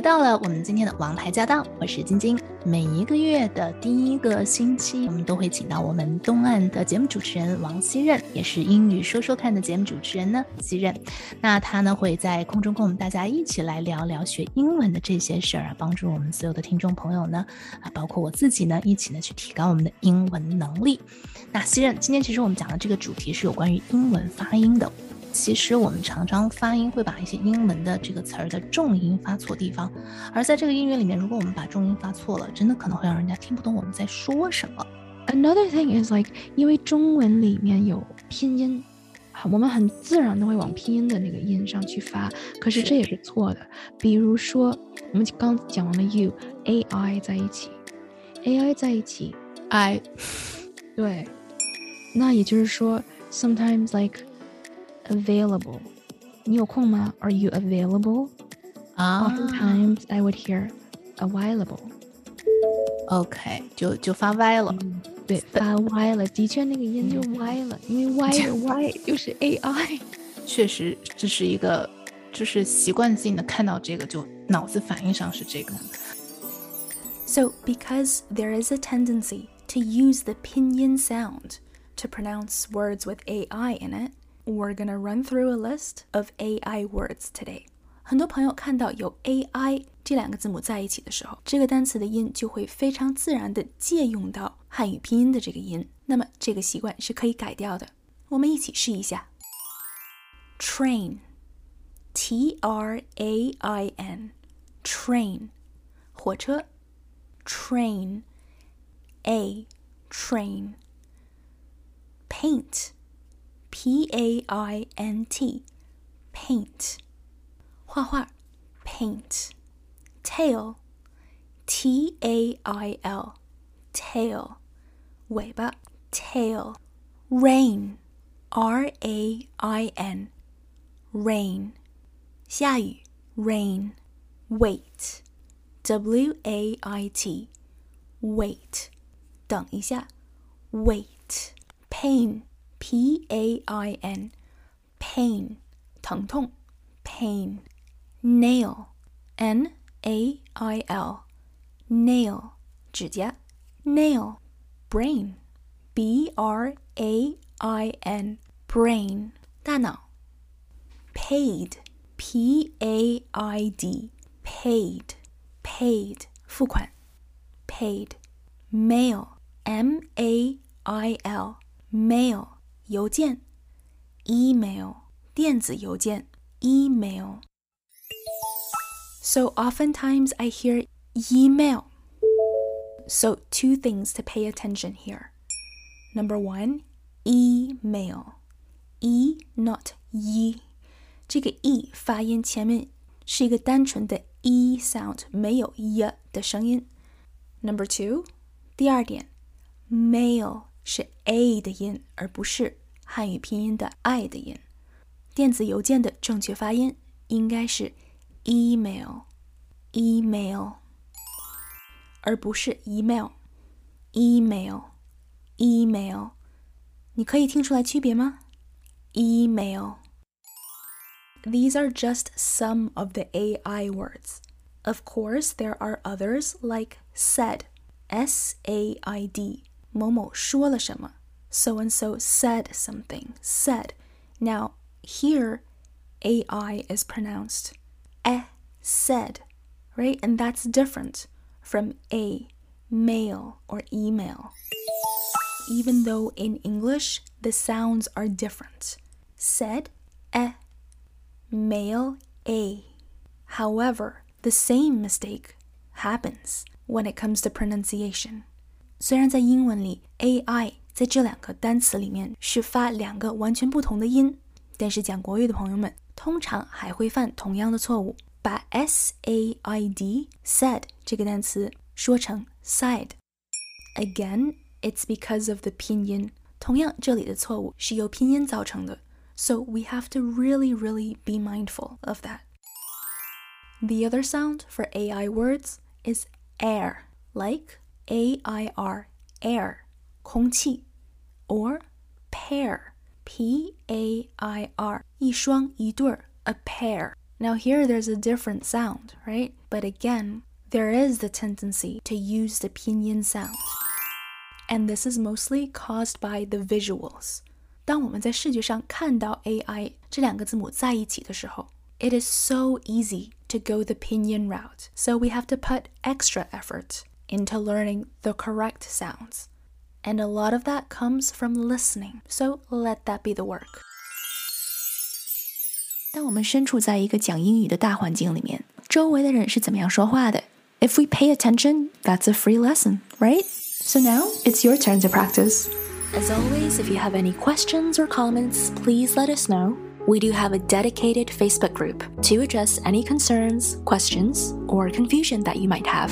回到了我们今天的王牌驾到，我是晶晶。每一个月的第一个星期，我们都会请到我们东岸的节目主持人王希任，也是英语说说看的节目主持人呢，希任。那他呢会在空中跟我们大家一起来聊聊学英文的这些事儿啊，帮助我们所有的听众朋友呢，啊，包括我自己呢，一起呢去提高我们的英文能力。那希任，今天其实我们讲的这个主题是有关于英文发音的。其实我们常常发音会把一些英文的这个词儿的重音发错地方，而在这个音乐里面，如果我们把重音发错了，真的可能会让人家听不懂我们在说什么。Another thing is like，因为中文里面有拼音，我们很自然的会往拼音的那个音上去发，可是这也是错的。比如说，我们刚讲完了 you，a i 在一起，a i 在一起，i，对，那也就是说，sometimes like。available. 你有空吗? Are you available? Ah. Oftentimes I would hear available. OK，就就发歪了。嗯、对，发歪了，的确那个音就歪了，因为歪的歪就是 AI。确实，这是一个，就是习惯性的看到这个，就脑子反应上是这个。So, because there is a tendency to use the pinyin sound to pronounce words with AI in it, we're gonna run through a list of AI words today。很多朋友看到有 AI 这两个字母在一起的时候，这个单词的音就会非常自然的借用到汉语拼音的这个音。那么这个习惯是可以改掉的。我们一起试一下：train，T R A I N，train，火车；train，A train，paint。 P A I N T paint 画画 paint tail T A I L tail 尾巴 tail rain R A I N rain 下雨 rain wait W A I T wait 等一下 wait pain P A I N pain 疼痛 pain nail N A I L nail 指甲 nail brain B R A I N brain 大脑 paid P A I D paid paid 付款 paid mail M A I L mail 邮件，email，电子邮件，email。So oftentimes I hear email. So two things to pay attention here. Number one, email. E not ye. 这个 e 发音前面是一个单纯的 e sound，没有 y 的声音。Number two，第二点，mail 是 a 的音，而不是 汉语拼音的 i 的音，电子邮件的正确发音应该是 email，email，而不是 email，email，email。你可以听出来区别吗？email。These are just some of the AI words. Of course, there are others like said, S A I D，某某说了什么。so and so said something, said. Now, here, AI is pronounced eh, said, right? And that's different from a, mail, or email. Even though in English the sounds are different. Said, eh, mail, a. However, the same mistake happens when it comes to pronunciation. 虽然在英文里，ai 在这两个单词里面是发两个完全不同的音，但是讲国语的朋友们通常还会犯同样的错误，把 s a i d said 这个单词说成 side。Again, it's because of the 拼音。同样，这里的错误是由拼音造成的，so we have to really, really be mindful of that。 The other sound for AI words is air, like A I R, air, 空气, or pair, P A I R, 一双一对儿, a pair. Now here there's a different sound, right? But again, there is the tendency to use the pinyin sound. And this is mostly caused by the visuals. 当我们在视觉上看到 AI 这两个字母在一起的时候，it is so easy to go the pinyin route. So we have to put extra effort into learning the correct sounds. And a lot of that comes from listening. So let that be the work. 当我们身处在一个讲英语的大环境里面，周围的人是怎么样说话的？If we pay attention, that's a free lesson, right? So now it's your turn to practice. As always, if you have any questions or comments, please let us know. We do have a dedicated Facebook group to address any concerns, questions, or confusion that you might have.